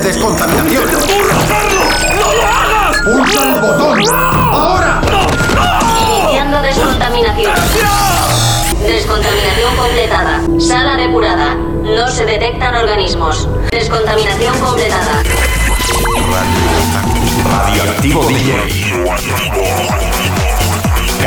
de descontaminación. ¡No lo hagas! ¡Pulsa el botón! ¡Ahora! Iniciando descontaminación. Descontaminación completada. Sala depurada. No se detectan organismos. Descontaminación completada. Radioactivo DJ.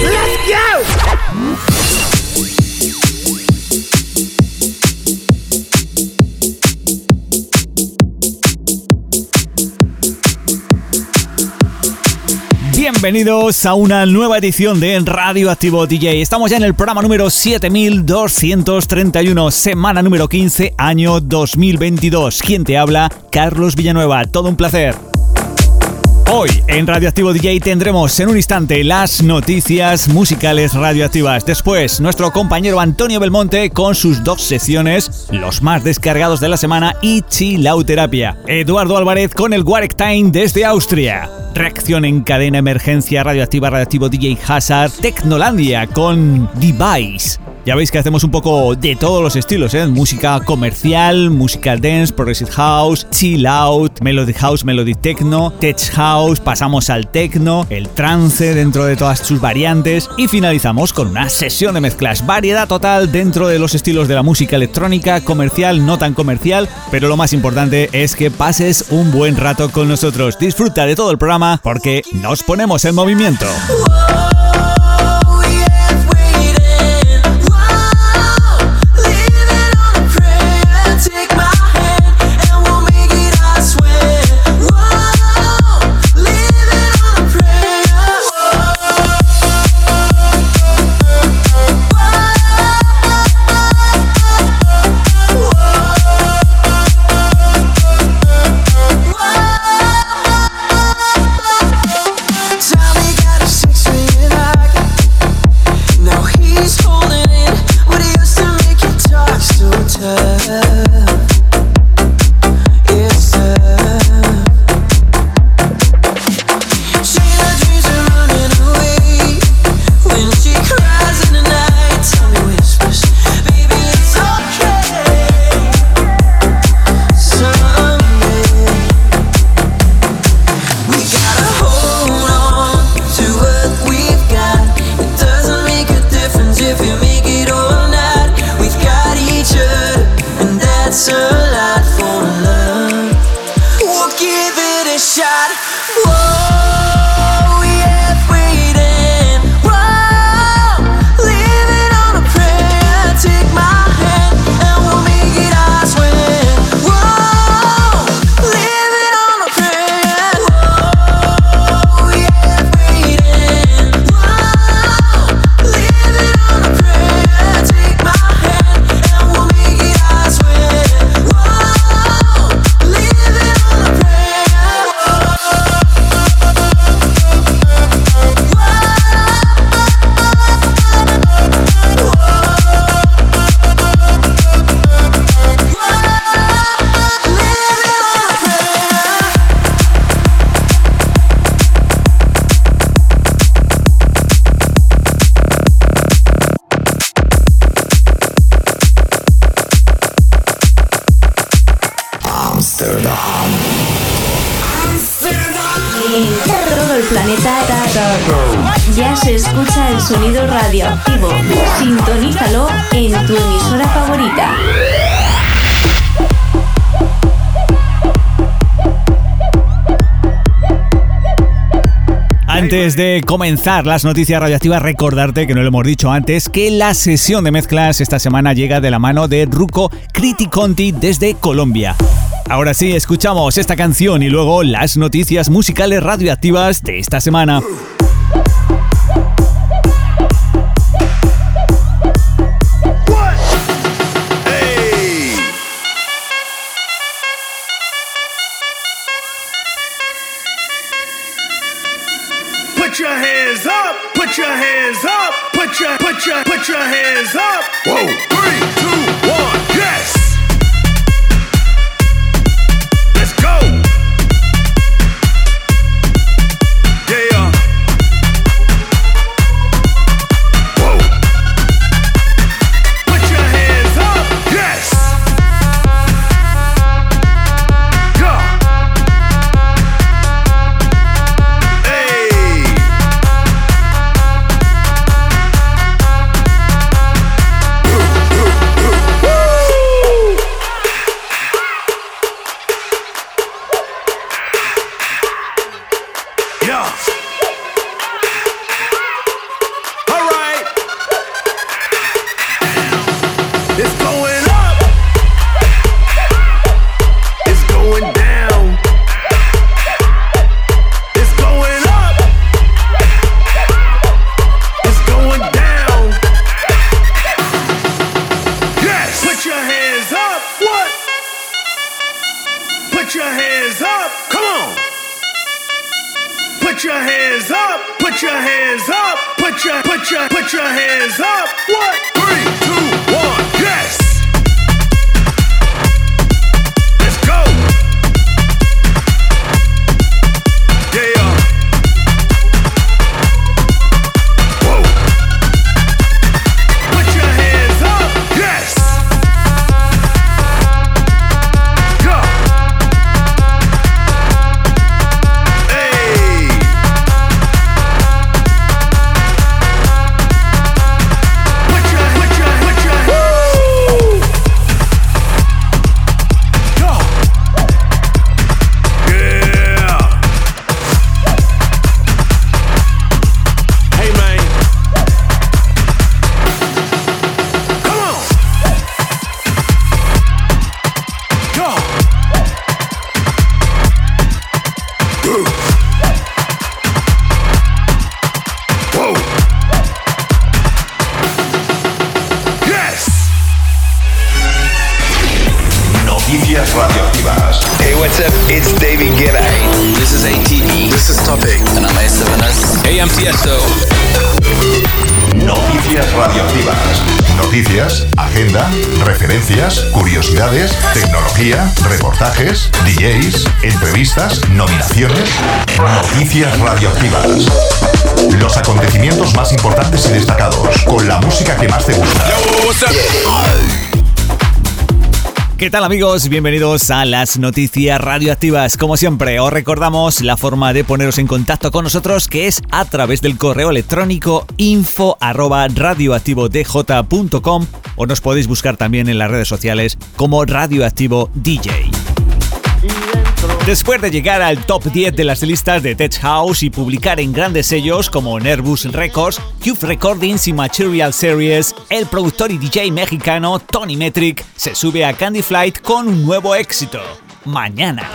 Let's go! Bienvenidos a una nueva edición de Radioactivo DJ. Estamos ya en el programa número 7231, semana número 15, año 2022. ¿Quién te habla? Carlos Villanueva. Todo un placer. Hoy en Radioactivo DJ tendremos en un instante las noticias musicales radioactivas. Después, nuestro compañero Antonio Belmonte con sus dos secciones, los más descargados de la semana y Chilauterapia. Eduardo Álvarez con el Warek Time desde Austria. Reacción en cadena emergencia radioactiva Radioactivo DJ Hazard. Tecnolandia con Device. Ya veis que hacemos un poco de todos los estilos, ¿eh? Música comercial, música dance, progressive house, chill out, melody house, melody techno, tech house, pasamos al techno, el trance dentro de todas sus variantes y finalizamos con una sesión de mezclas. Variedad total dentro de los estilos de la música electrónica, comercial, no tan comercial, pero lo más importante es que pases un buen rato con nosotros. Disfruta de todo el programa porque nos ponemos en movimiento. De comenzar las noticias radioactivas, recordarte que no lo hemos dicho antes, que la sesión de mezclas esta semana llega de la mano de Ruco Criticonti desde Colombia. Ahora sí, escuchamos esta canción y luego las noticias musicales radioactivas de esta semana. Put your hands up, put your, put your, put your hands up. Whoa, three, two, what's up? It's David Guetta. This is ATE. This is Topic. And I'm A7S. Hey, I'm Tiesto. Noticias radioactivas. Noticias, agenda, referencias, curiosidades, tecnología, reportajes, DJs, entrevistas, nominaciones. Noticias radioactivas. Los acontecimientos más importantes y destacados, con la música que más te gusta. What's up? ¿Qué tal amigos? Bienvenidos a las noticias radioactivas. Como siempre, os recordamos la forma de poneros en contacto con nosotros que es a través del correo electrónico info o nos podéis buscar también en las redes sociales como Radioactivo DJ. Después de llegar al top 10 de las listas de Tech House y publicar en grandes sellos como Nervous Records, Cube Recordings y Material Series, el productor y DJ mexicano Tony Metric se sube a Candy Flight con un nuevo éxito, Mañana.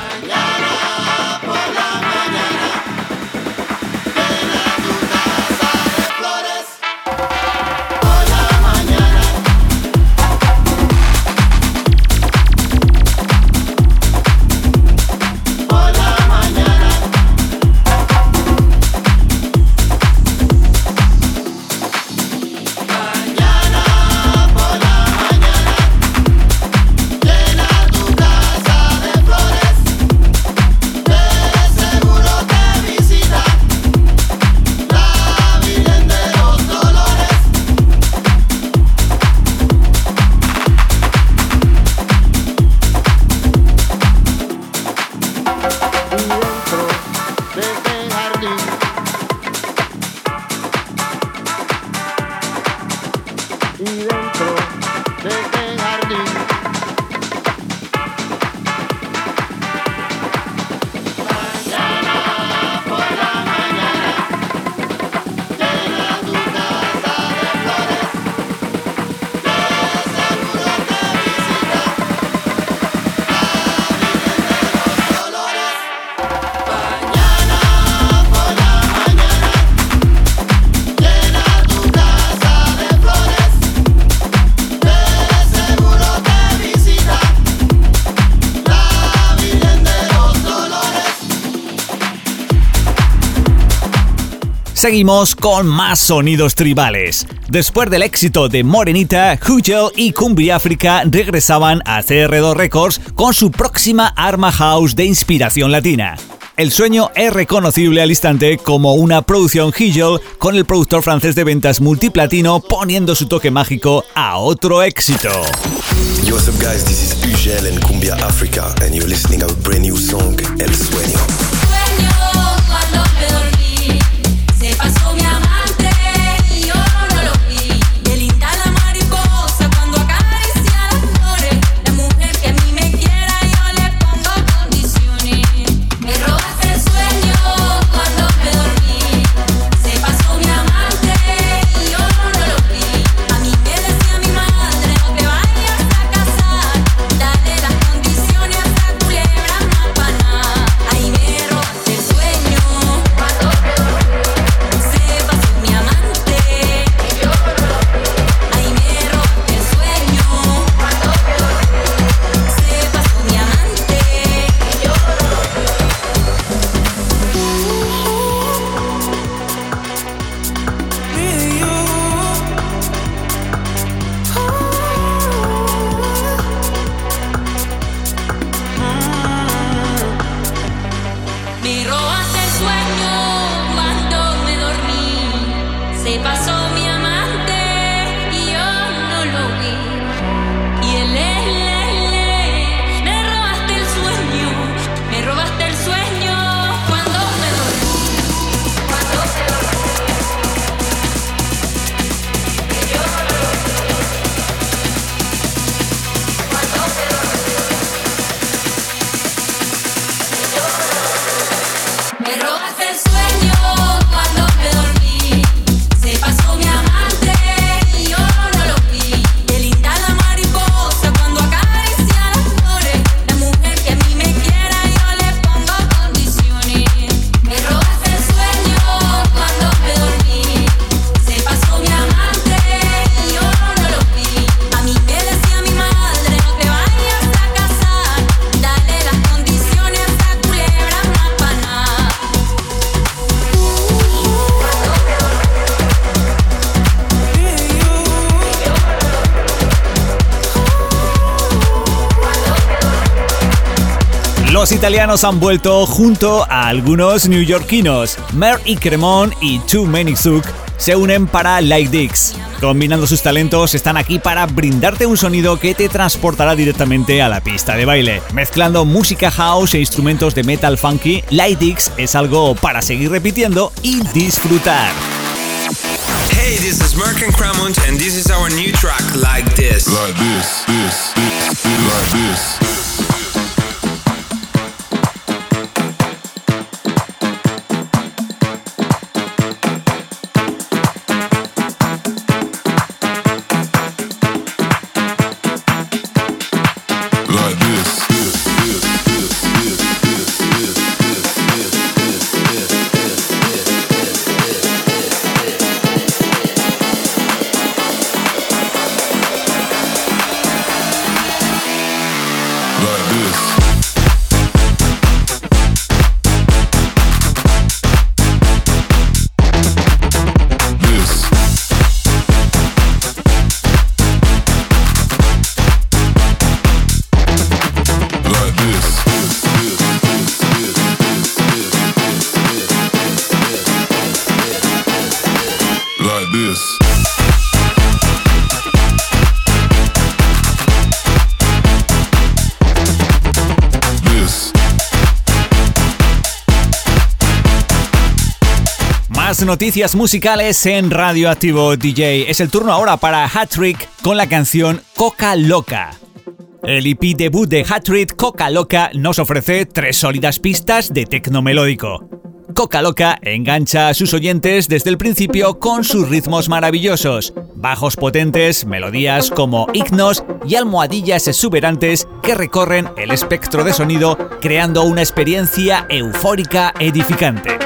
Seguimos con más sonidos tribales. Después del éxito de Morenita, Hugel y Cumbia África regresaban a CR2 Records con su próxima arma house de inspiración latina. El sueño es reconocible al instante como una producción Hugel con el productor francés de ventas multiplatino poniendo su toque mágico a otro éxito. Yo, what's up guys, this is Ugel and Cumbia El Sueño. Italianos han vuelto junto a algunos neoyorquinos. Mer y Cremon y Too Many Zook se unen para Like Dix. Combinando sus talentos, están aquí para brindarte un sonido que te transportará directamente a la pista de baile. Mezclando música house e instrumentos de metal funky, Light Dix es algo para seguir repitiendo y disfrutar. Hey, this is Merk and Cramont, and this is our new track, Like This. Like this, this, this, like this. Noticias musicales en Radioactivo DJ. Es el turno ahora para Hattrick con la canción Coca Loca. El EP debut de Hattrick Coca Loca nos ofrece tres sólidas pistas de tecno melódico. Coca Loca engancha a sus oyentes desde el principio con sus ritmos maravillosos, bajos potentes, melodías como himnos y almohadillas exuberantes que recorren el espectro de sonido creando una experiencia eufórica edificante.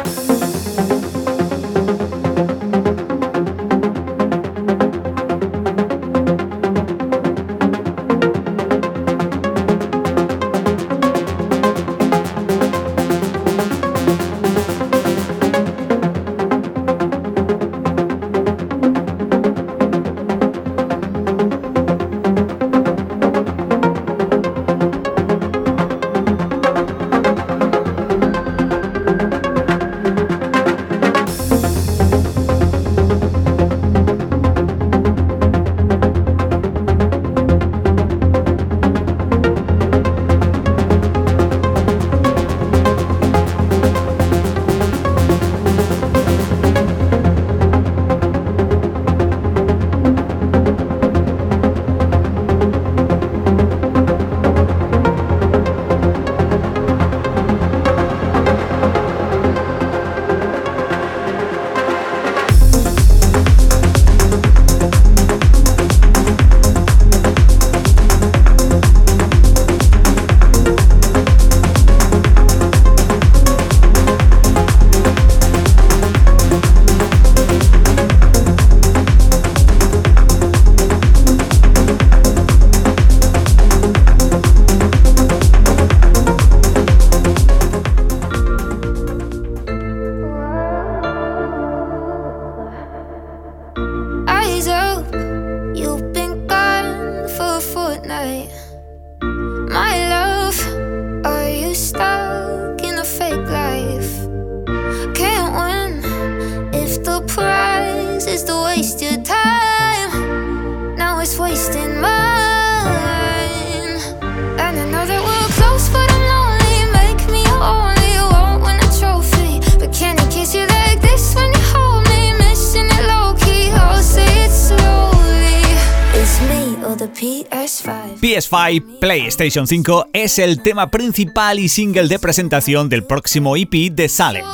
PlayStation 5 es el tema principal y single de presentación del próximo EP de Salem.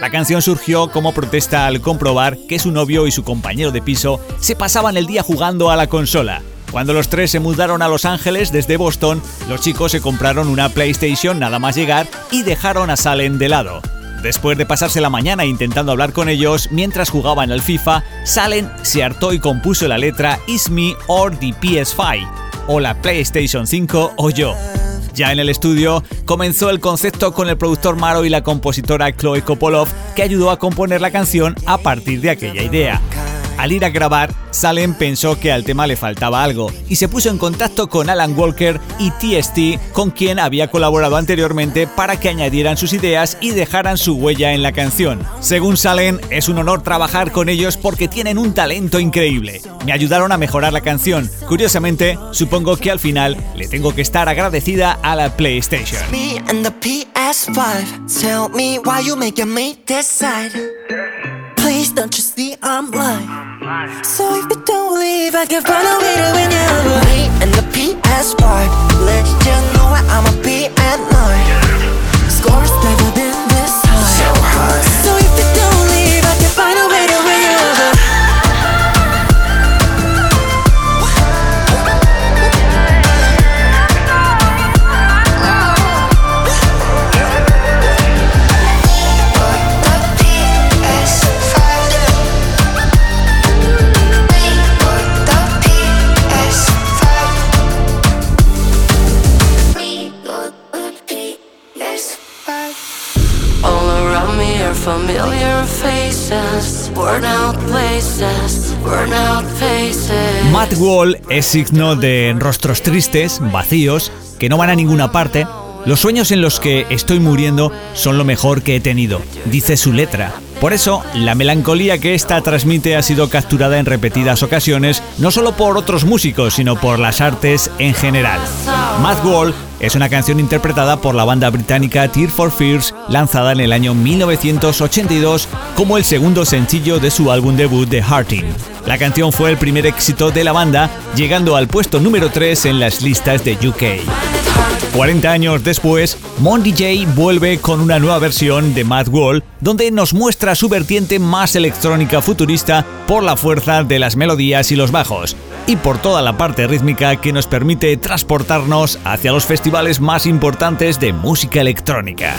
La canción surgió como protesta al comprobar que su novio y su compañero de piso se pasaban el día jugando a la consola. Cuando los tres se mudaron a Los Ángeles desde Boston, los chicos se compraron una PlayStation nada más llegar y dejaron a Salem de lado. Después de pasarse la mañana intentando hablar con ellos mientras jugaban al FIFA, Salem se hartó y compuso la letra Is Me or the PS5, o la PlayStation 5 o yo. Ya en el estudio comenzó el concepto con el productor Maro y la compositora Chloe Kopolov, que ayudó a componer la canción a partir de aquella idea. Al ir a grabar, Salem pensó que al tema le faltaba algo y se puso en contacto con Alan Walker y TST, con quien había colaborado anteriormente para que añadieran sus ideas y dejaran su huella en la canción. Según Salem, es un honor trabajar con ellos porque tienen un talento increíble. Me ayudaron a mejorar la canción. Curiosamente, supongo que al final le tengo que estar agradecida a la PlayStation. Me and the PS5. Tell me why you making me decide. Please don't you see I'm. So if you don't leave, I can find a way to win you over. Me and the PS5. Let you know where I'ma be at night. Scores never been this Es signo de rostros tristes, vacíos, que no van a ninguna parte. Los sueños en los que estoy muriendo son lo mejor que he tenido, dice su letra. Por eso, la melancolía que esta transmite ha sido capturada en repetidas ocasiones, no solo por otros músicos, sino por las artes en general. Matt Wall es una canción interpretada por la banda británica Tear for Fears, lanzada en el año 1982 como el segundo sencillo de su álbum debut The Hearting. La canción fue el primer éxito de la banda, llegando al puesto número 3 en las listas de UK. 40 años después, Mon DJ vuelve con una nueva versión de Mad Wall, donde nos muestra su vertiente más electrónica futurista por la fuerza de las melodías y los bajos, y por toda la parte rítmica que nos permite transportarnos hacia los festivales más importantes de música electrónica.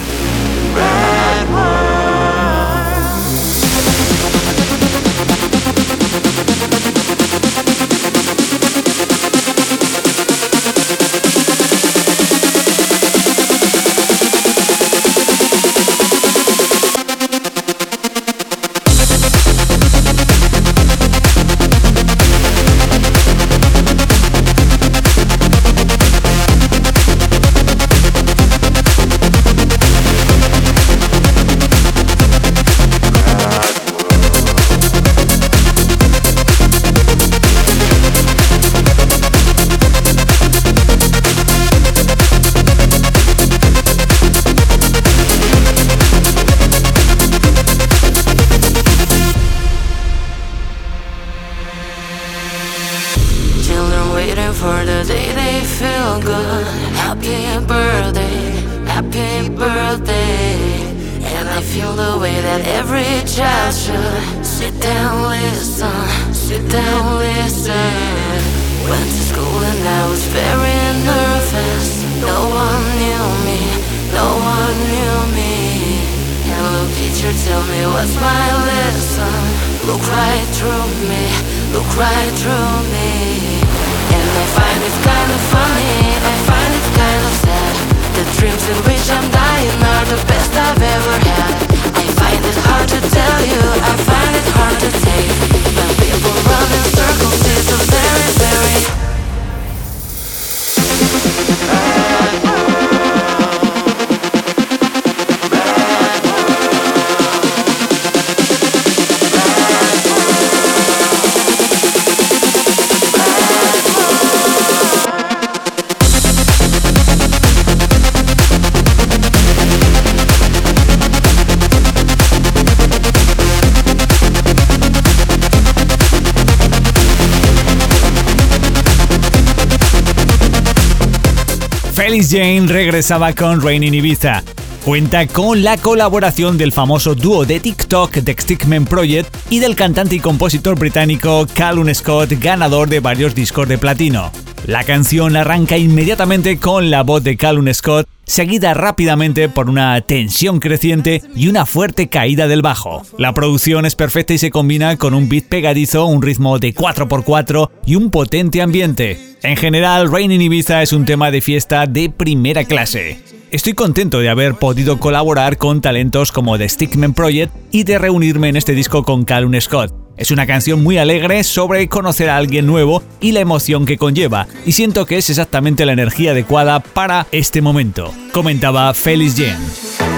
Regresaba con Rain in Ibiza. Cuenta con la colaboración del famoso dúo de TikTok The Stickman Project y del cantante y compositor británico Callum Scott, ganador de varios discos de platino. La canción arranca inmediatamente con la voz de Callum Scott, seguida rápidamente por una tensión creciente y una fuerte caída del bajo. La producción es perfecta y se combina con un beat pegadizo, un ritmo de 4x4 y un potente ambiente. En general, Rain in Ibiza es un tema de fiesta de primera clase. Estoy contento de haber podido colaborar con talentos como The Stickman Project y de reunirme en este disco con Callum Scott. Es una canción muy alegre sobre conocer a alguien nuevo y la emoción que conlleva, y siento que es exactamente la energía adecuada para este momento, comentaba Felix Jen.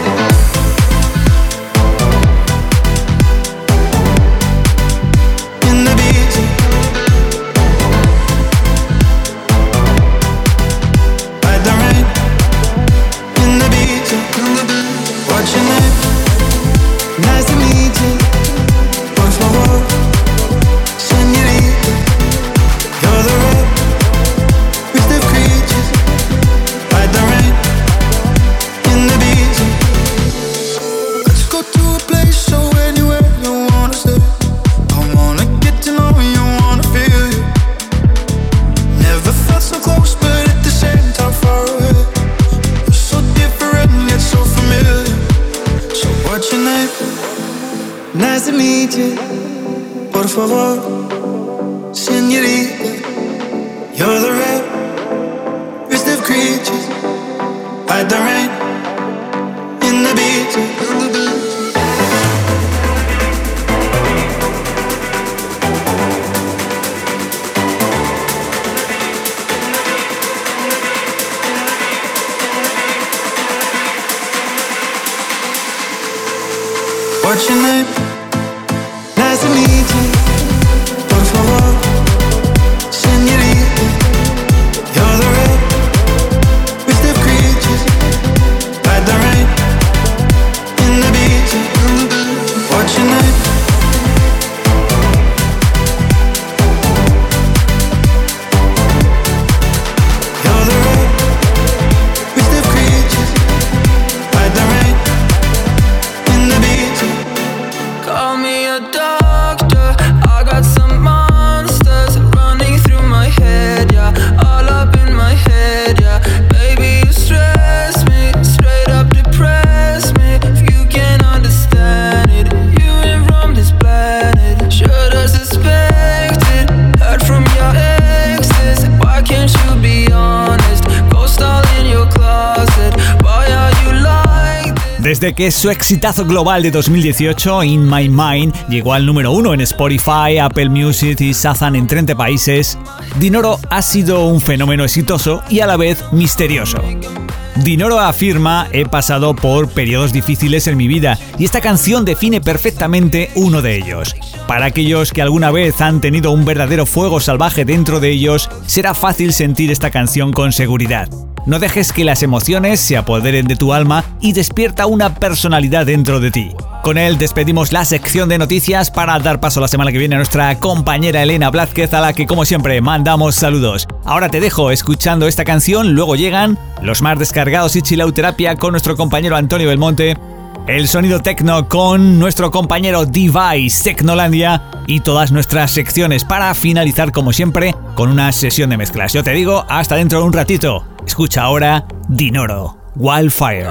Que su exitazo global de 2018, In My Mind, llegó al número uno en Spotify, Apple Music y Shazam en 30 países, Dinoro ha sido un fenómeno exitoso y a la vez misterioso. Dinoro afirma, he pasado por periodos difíciles en mi vida y esta canción define perfectamente uno de ellos. Para aquellos que alguna vez han tenido un verdadero fuego salvaje dentro de ellos, será fácil sentir esta canción con seguridad. No dejes que las emociones se apoderen de tu alma y despierta una personalidad dentro de ti. Con él despedimos la sección de noticias para dar paso la semana que viene a nuestra compañera Elena Blázquez a la que como siempre mandamos saludos. Ahora te dejo escuchando esta canción, luego llegan los más descargados y chilauterapia con nuestro compañero Antonio Belmonte, el sonido tecno con nuestro compañero Device Tecnolandia y todas nuestras secciones para finalizar como siempre con una sesión de mezclas. Yo te digo, hasta dentro de un ratito. Escucha ahora Dinoro, Wildfire.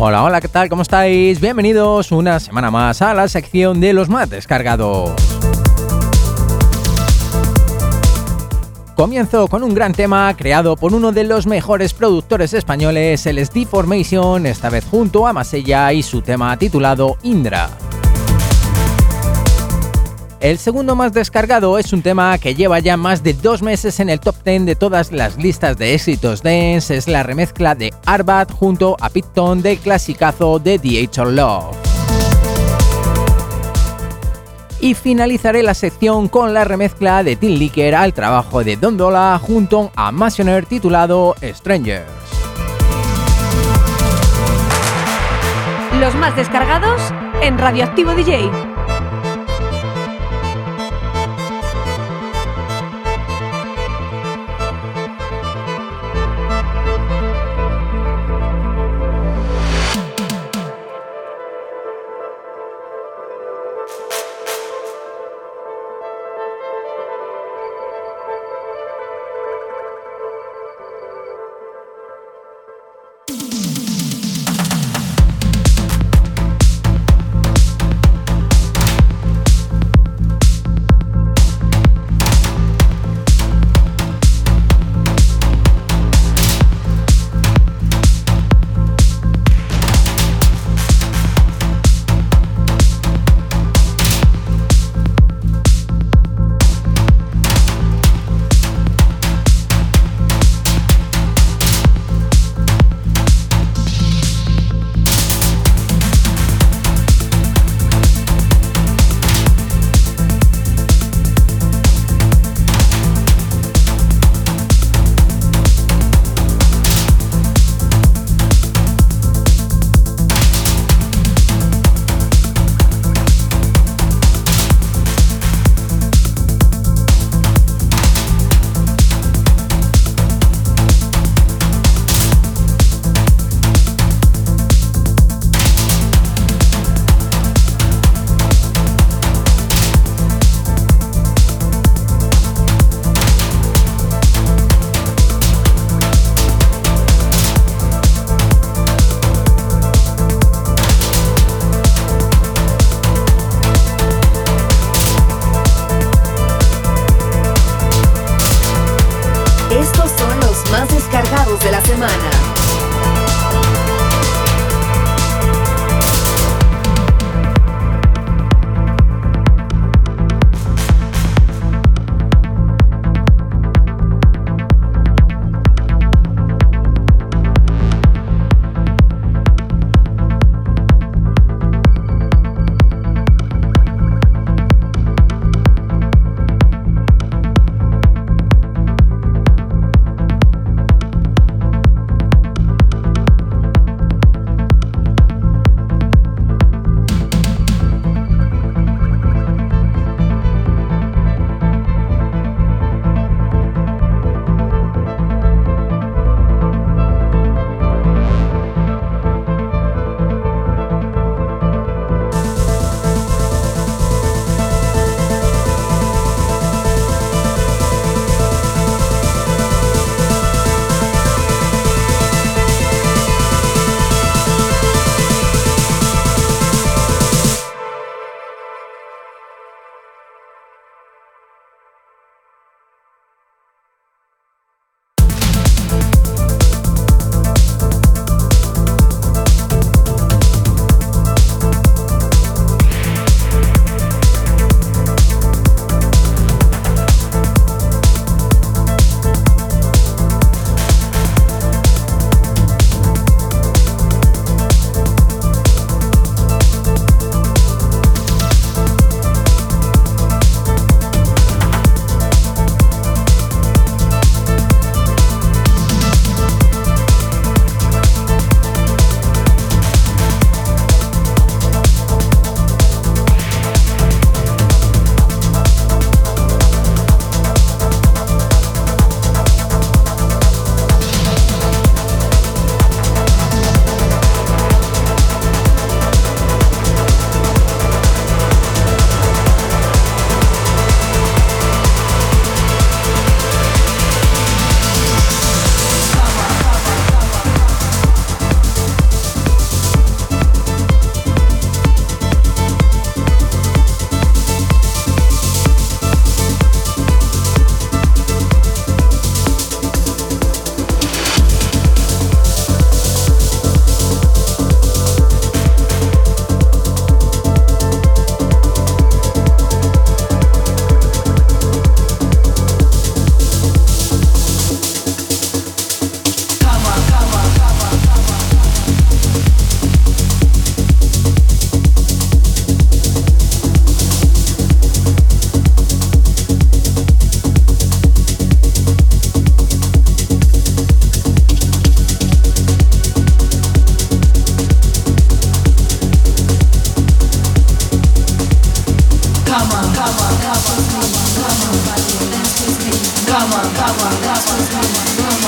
Hola, hola, ¿qué tal? ¿Cómo estáis? Bienvenidos una semana más a la sección de los más descargados. Comienzo con un gran tema creado por uno de los mejores productores españoles, el SD Formation, esta vez junto a Masella y su tema titulado Indra. El segundo más descargado es un tema que lleva ya más de dos meses en el top 10 de todas las listas de éxitos dance, es la remezcla de Arbat junto a Pitton del clasicazo de The Age of Love. Y finalizaré la sección con la remezcla de Tim Licker al trabajo de Don Dola junto a Masioner titulado Strangers. Los más descargados en Radioactivo DJ. Dance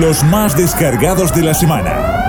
los más descargados de la semana.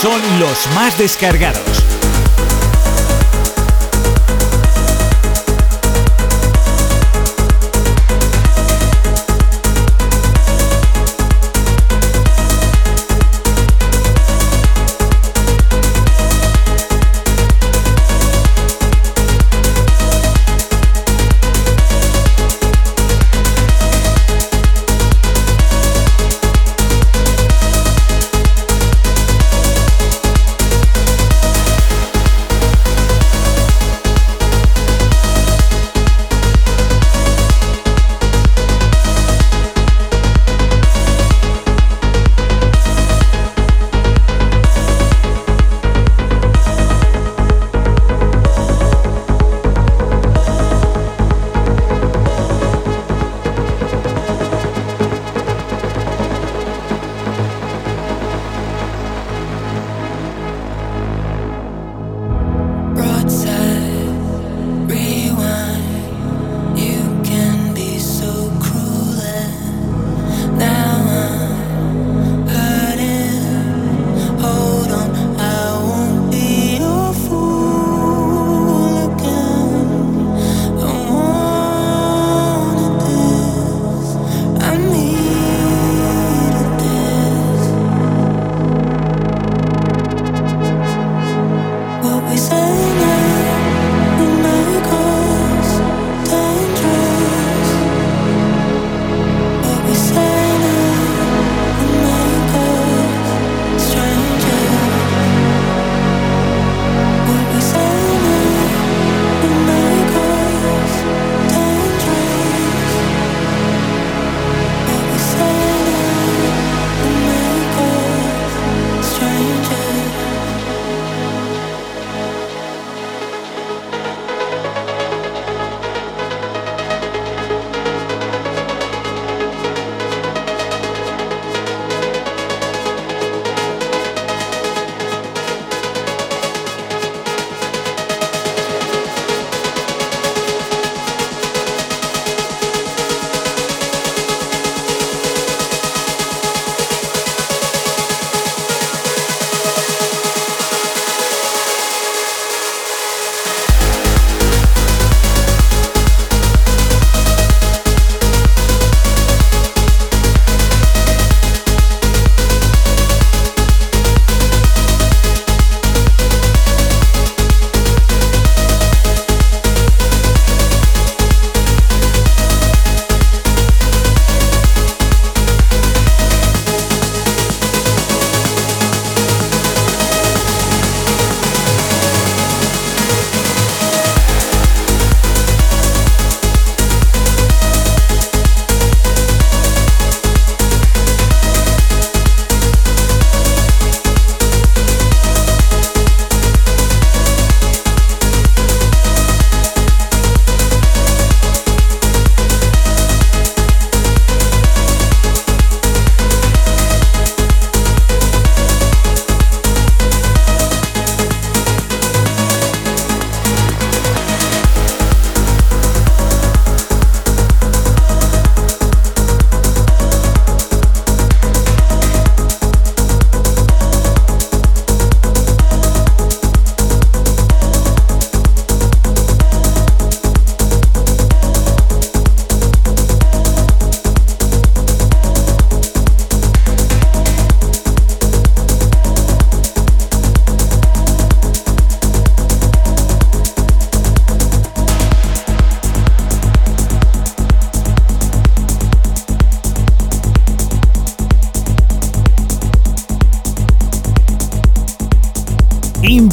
Son los más descargados.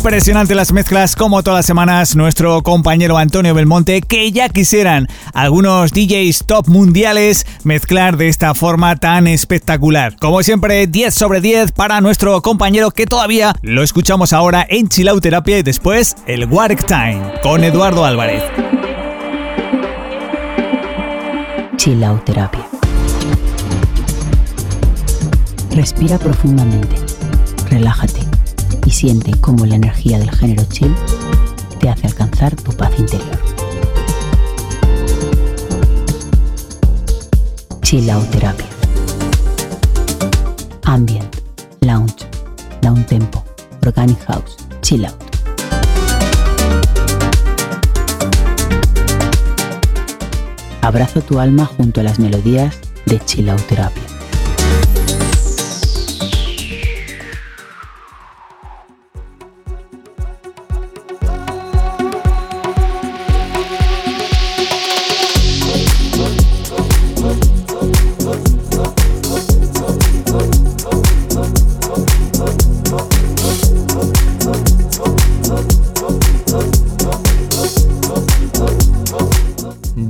Impresionante las mezclas, como todas las semanas, nuestro compañero Antonio Belmonte, que ya quisieran algunos DJs top mundiales mezclar de esta forma tan espectacular. Como siempre, 10 sobre 10 para nuestro compañero que todavía lo escuchamos ahora en Chilauterapia y después el Work Time con Eduardo Álvarez. Chilauterapia. Respira profundamente. Relájate siente cómo la energía del género chill te hace alcanzar tu paz interior. Chill Out Terapia. Ambient, lounge, Down Tempo, Organic House, Chill Out. Abrazo tu alma junto a las melodías de Chill Out Terapia.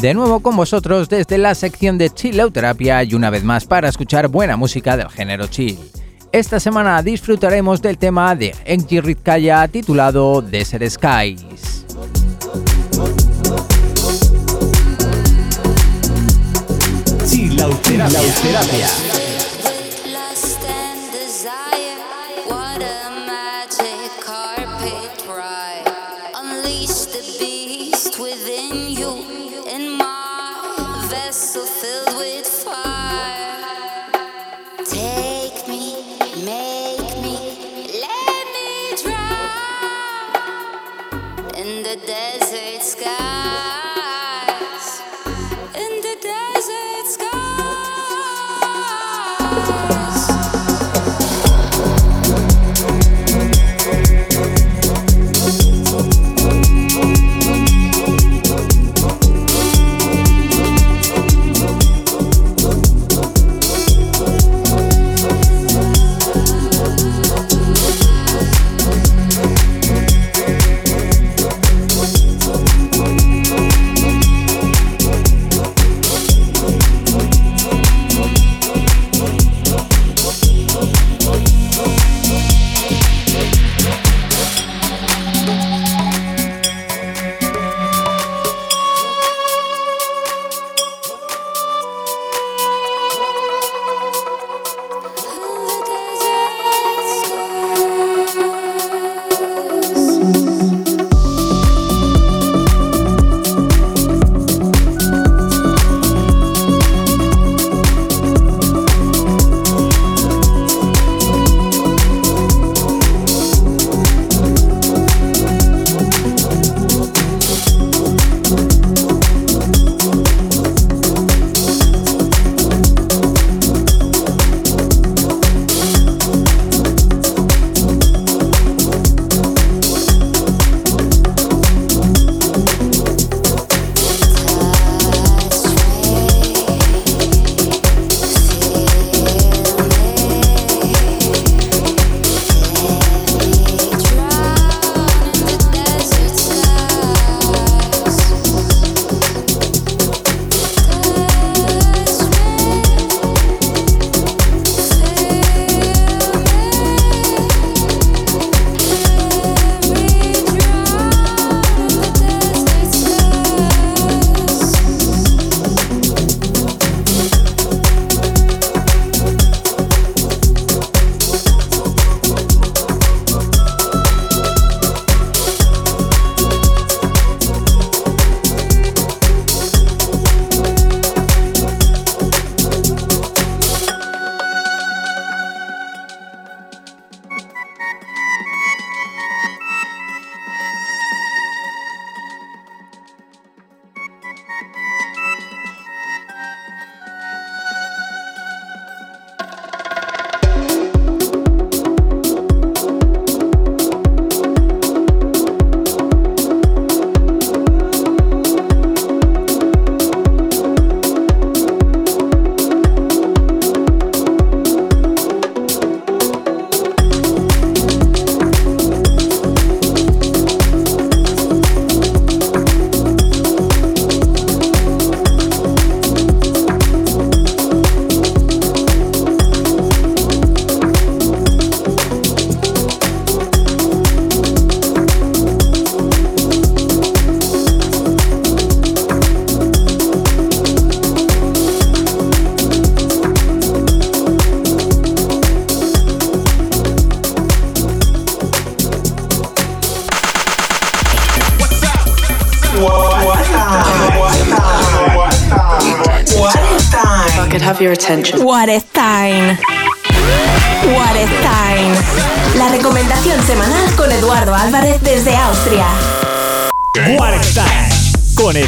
De nuevo con vosotros desde la sección de Chill Out Terapia y una vez más para escuchar buena música del género chill. Esta semana disfrutaremos del tema de Enki Ritkaya titulado Desert Skies.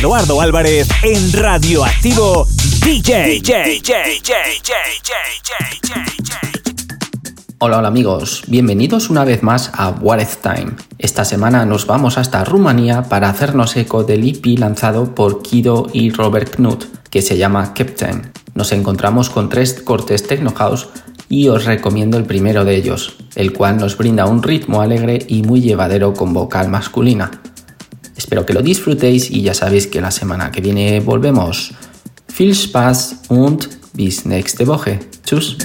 Eduardo Álvarez en Radioactivo DJ. DJ, Hola, hola amigos, bienvenidos una vez más a What If Time. Esta semana nos vamos hasta Rumanía para hacernos eco del EP lanzado por Kido y Robert Knut, que se llama Captain. Nos encontramos con tres cortes techno house y os recomiendo el primero de ellos, el cual nos brinda un ritmo alegre y muy llevadero con vocal masculina. Espero que lo disfrutéis y ya sabéis que la semana que viene volvemos. Viel Spaß und bis nächste Woche. Tschüss.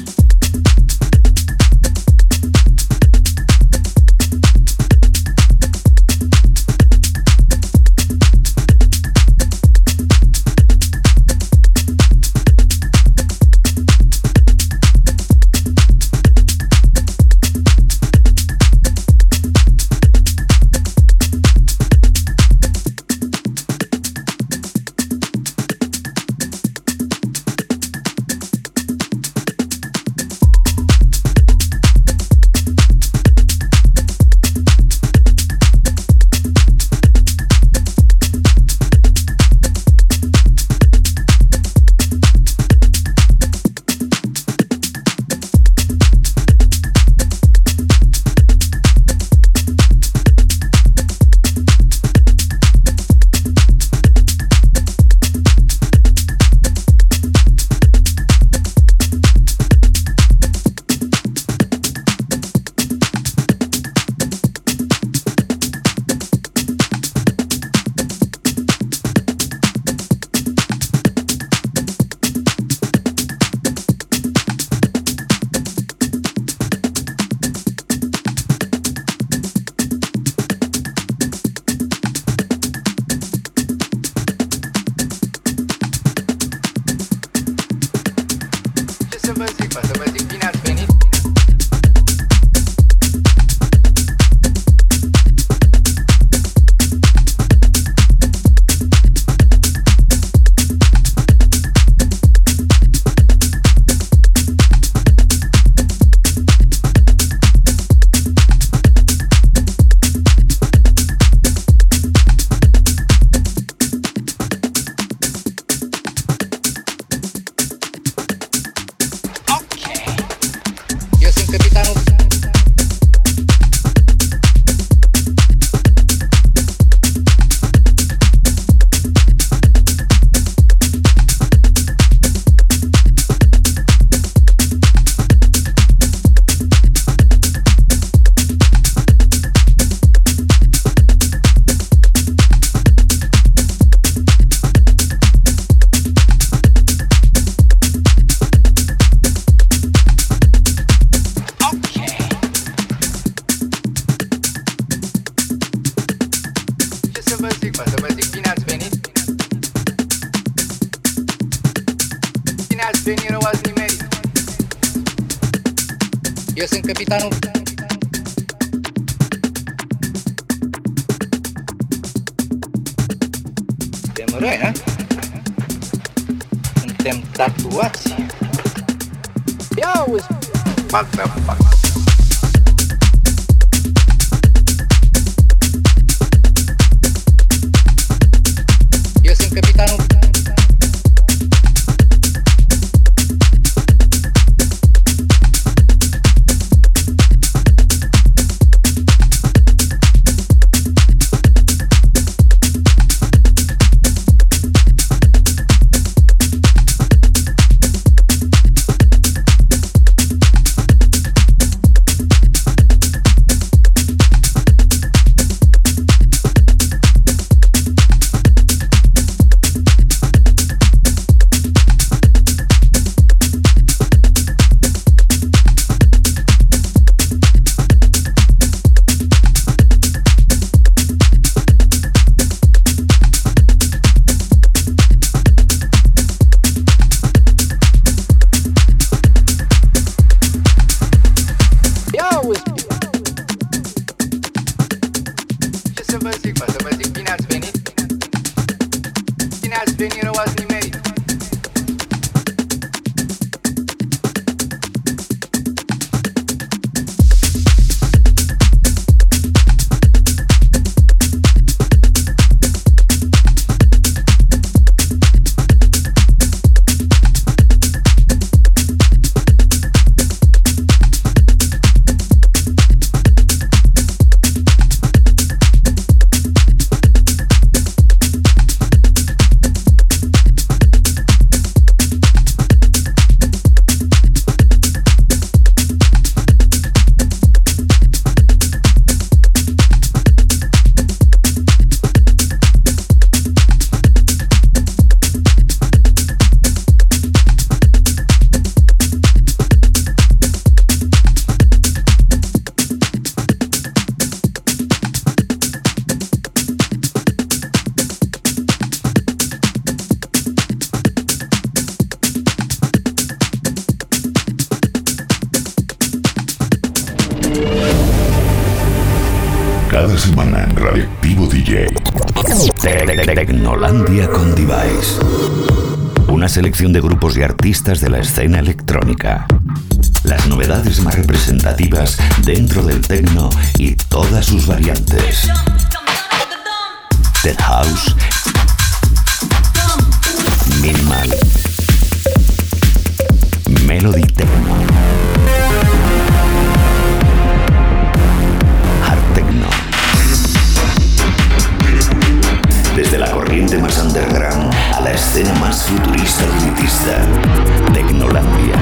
De grupos y artistas de la escena electrónica. Las novedades más representativas dentro del techno y todas sus variantes. Dead House. Minimal. Melody Techno. Futurista y elitista. Tecnolandia.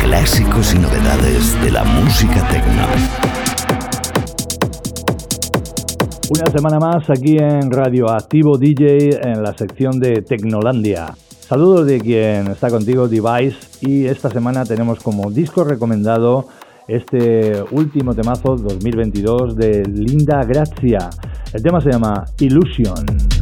Clásicos y novedades de la música techno. Una semana más aquí en Radio Activo DJ en la sección de Tecnolandia. Saludos de quien está contigo, Device, y esta semana tenemos como disco recomendado este último temazo 2022 de Linda Grazia. El tema se llama Illusion.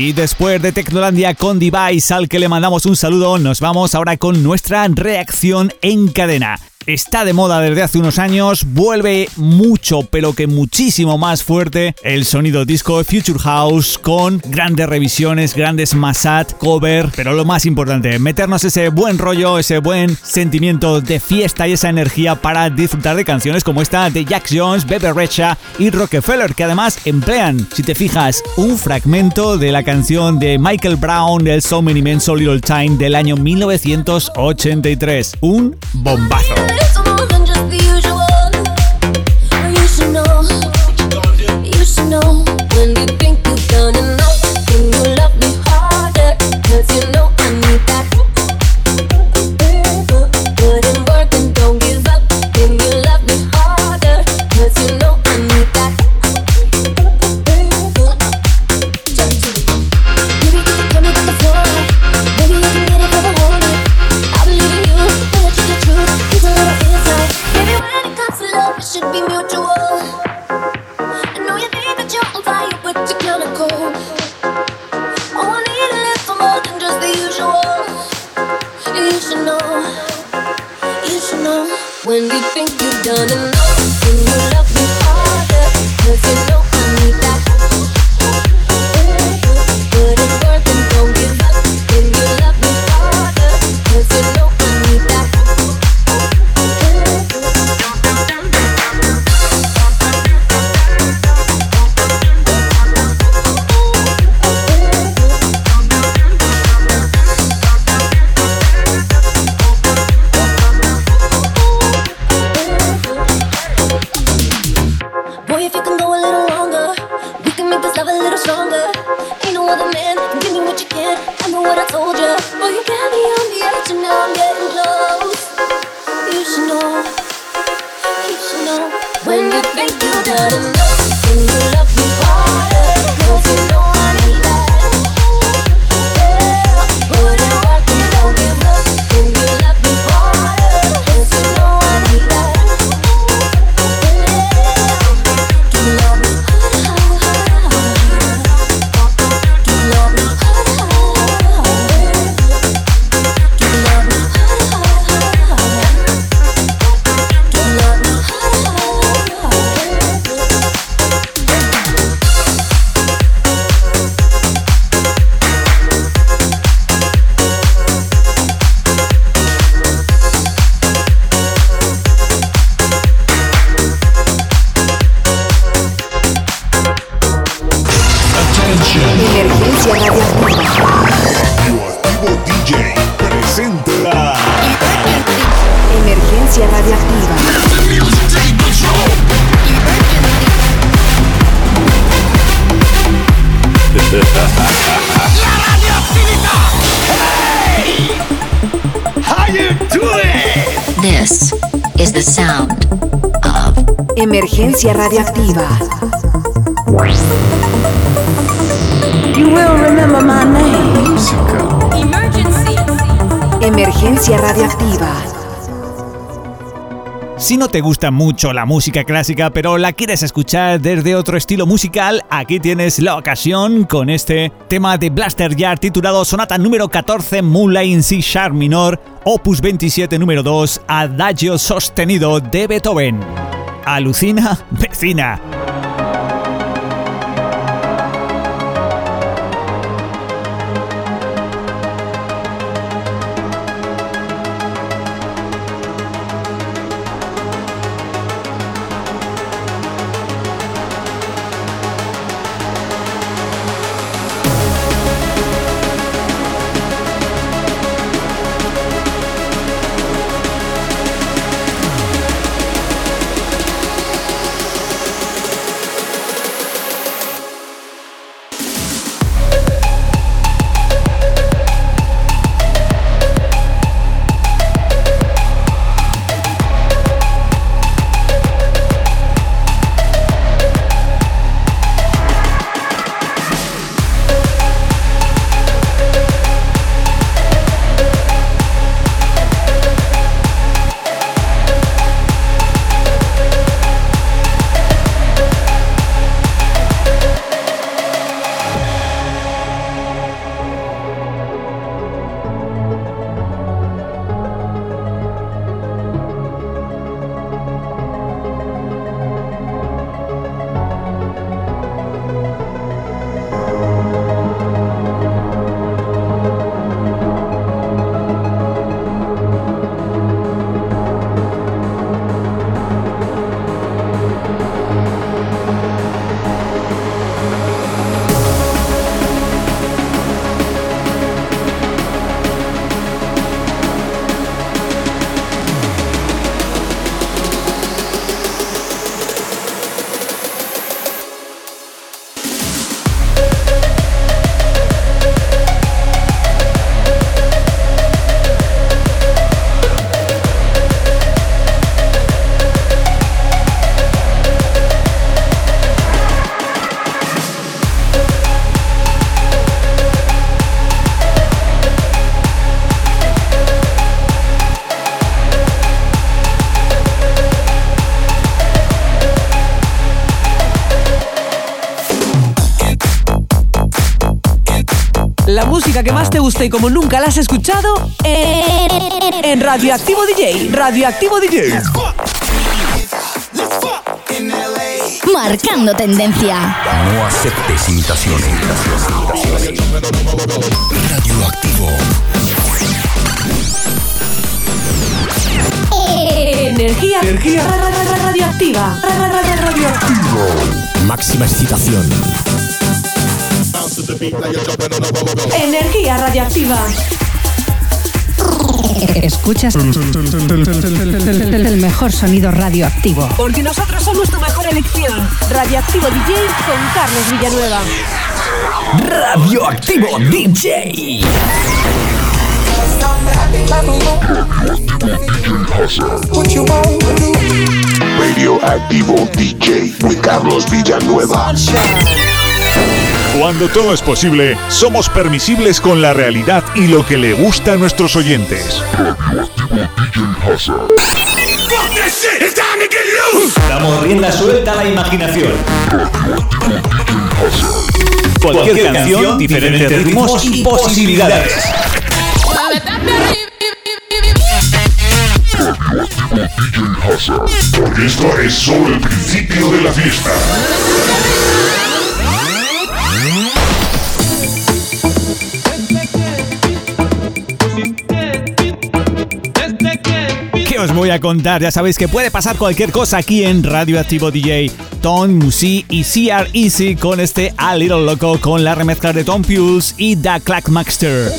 Y después de Tecnolandia con Device, al que le mandamos un saludo, nos vamos ahora con nuestra reacción en cadena. Está de moda desde hace unos años, vuelve mucho, pero que muchísimo más fuerte el sonido disco Future House con grandes revisiones, grandes masat, cover, pero lo más importante, meternos ese buen rollo, ese buen sentimiento de fiesta y esa energía para disfrutar de canciones como esta de Jack Jones, Bebe Rexha y Rockefeller, que además emplean, si te fijas, un fragmento de la canción de Michael Brown del So Many Men So Little Time del año 1983. Un bombazo. Te gusta mucho la música clásica, pero la quieres escuchar desde otro estilo musical, aquí tienes la ocasión con este tema de Blaster Yard titulado Sonata número 14 Moonlight C Sharp Minor, Opus 27 número 2, Adagio sostenido de Beethoven. Alucina, vecina. Música que más te gusta y como nunca la has escuchado en Radioactivo DJ. Radioactivo DJ. Marcando tendencia. No aceptes imitaciones. Radioactivo. Energía. Energía. Radioactiva. Radioactiva. Máxima excitación. Energía radioactiva. Escuchas el mejor sonido radioactivo. Porque nosotros somos tu mejor elección. Radioactivo DJ con Carlos Villanueva. Radioactivo DJ. Radioactivo DJ with Carlos Villanueva. Cuando todo es posible, somos permisibles con la realidad y lo que le gusta a nuestros oyentes. Damos rienda suelta a la imaginación. Cualquier canción, diferentes ritmos y posibilidades. Porque esto es solo el principio de la fiesta. Os voy a contar? Ya sabéis que puede pasar cualquier cosa aquí en Radioactivo DJ. Tom Musi y CR Easy con este A Little Loco con la remezcla de Tom Pules y Da Clack Maxter.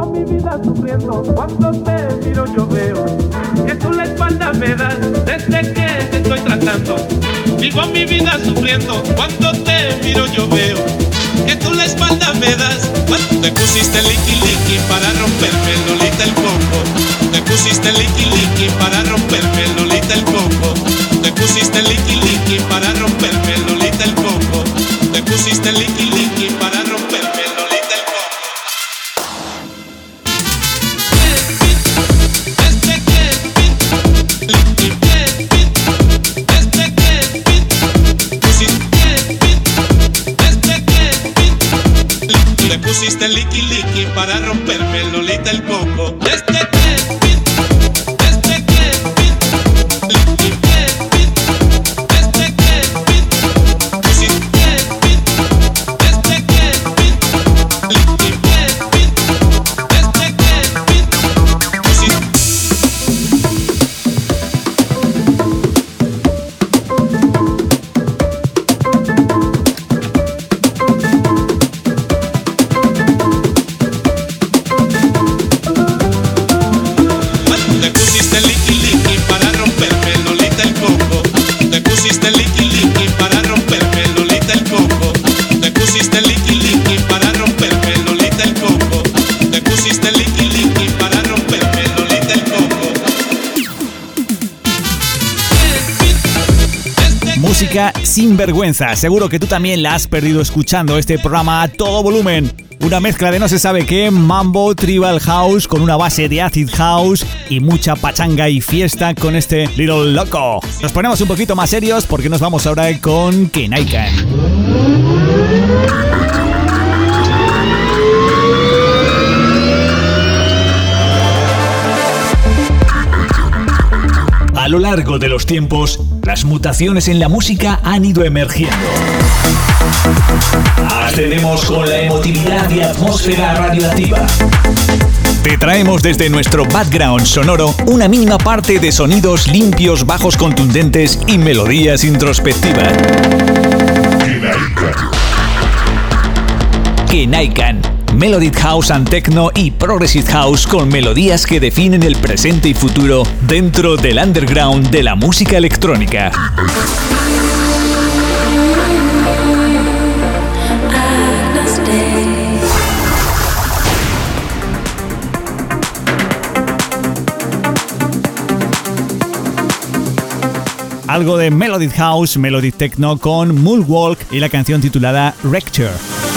Mi vida sufriendo cuando te miro yo veo que tú la espalda me das. Te pusiste liqui liqui para romperme lolita el coco. Te pusiste liqui liqui para romperme lolita el coco. Te pusiste liqui liqui para romperme Seguro que tú también la has perdido escuchando este programa a todo volumen. Una mezcla de no se sabe qué, mambo, tribal house con una base de acid house y mucha pachanga y fiesta con este Little Loco. Nos ponemos un poquito más serios porque nos vamos ahora con Kenaikan. A lo largo de los tiempos, las mutaciones en la música han ido emergiendo. Ascendemos con la emotividad y atmósfera radioactiva. Te traemos desde nuestro background sonoro una mínima parte de sonidos limpios, bajos contundentes y melodías introspectivas. Kenaikan. Melodic House and Techno y Progressive House con melodías que definen el presente y futuro dentro del underground de la música electrónica. Algo de Melodic House, Melodic Techno con Moonwalk y la canción titulada Recture.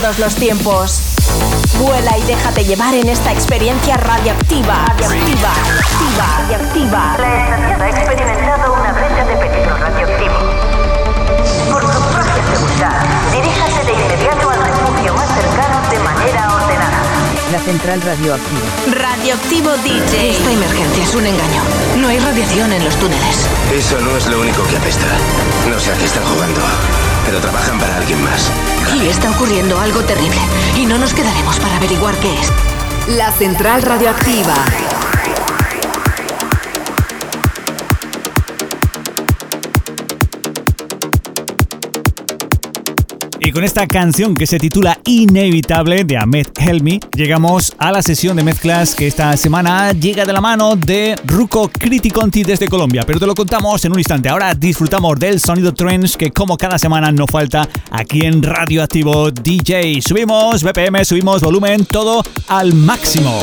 Todos los tiempos. Vuela y déjate llevar en esta experiencia radioactiva. La Y con esta canción que se titula Inevitable de Ahmed Helmi, llegamos a la sesión de mezclas que esta semana llega de la mano de Ruco Criticonti desde Colombia. Pero te lo contamos en un instante. Ahora disfrutamos del sonido trends que como cada semana no falta aquí en Radioactivo DJ. Subimos BPM, subimos volumen, todo al máximo.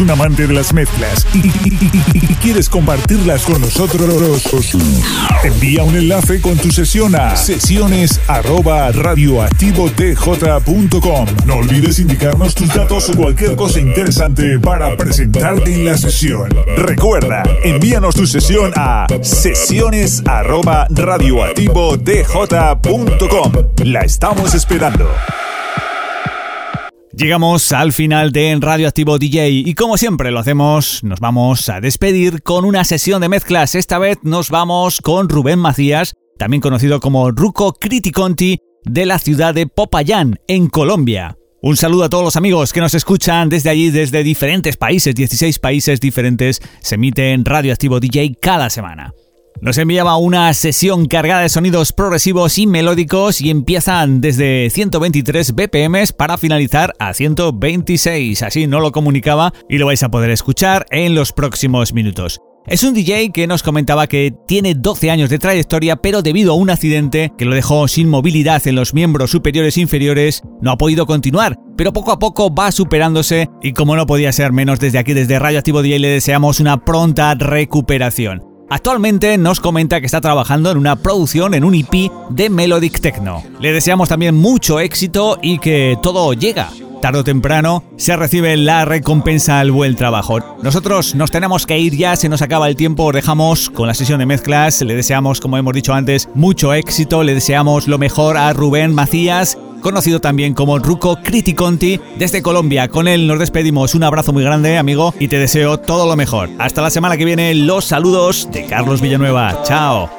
Un amante de las mezclas y, quieres compartirlas con nosotros, envía un enlace con tu sesión a sesiones arroba. No olvides indicarnos tus datos o cualquier cosa interesante para presentarte en la sesión. Recuerda, envíanos tu sesión a sesiones arroba. La estamos esperando. Llegamos al final de En Radio Activo DJ y como siempre lo hacemos, nos vamos a despedir con una sesión de mezclas. Esta vez nos vamos con Rubén Macías, también conocido como Ruco Criticonti, de la ciudad de Popayán, en Colombia. Un saludo a todos los amigos que nos escuchan desde allí, desde diferentes países, 16 países diferentes, se emite en Radio Activo DJ cada semana. Nos enviaba una sesión cargada de sonidos progresivos y melódicos y empiezan desde 123 BPM para finalizar a 126. Así no lo comunicaba y lo vais a poder escuchar en los próximos minutos. Es un DJ que nos comentaba que tiene 12 años de trayectoria, pero debido a un accidente que lo dejó sin movilidad en los miembros superiores e inferiores, no ha podido continuar, pero poco a poco va superándose y como no podía ser menos desde aquí, desde Radio Activo DJ, le deseamos una pronta recuperación. Actualmente nos comenta que está trabajando en una producción en un EP de Melodic Techno. Le deseamos también mucho éxito y que todo llega. Tarde o temprano se recibe la recompensa al buen trabajo. Nosotros nos tenemos que ir ya, se nos acaba el tiempo, os dejamos con la sesión de mezclas. Le deseamos, como hemos dicho antes, mucho éxito. Le deseamos lo mejor a Rubén Macías, conocido también como Ruco Criticonti, desde Colombia. Con él nos despedimos. Un abrazo muy grande, amigo, y te deseo todo lo mejor. Hasta la semana que viene, los saludos de Carlos Villanueva. Chao.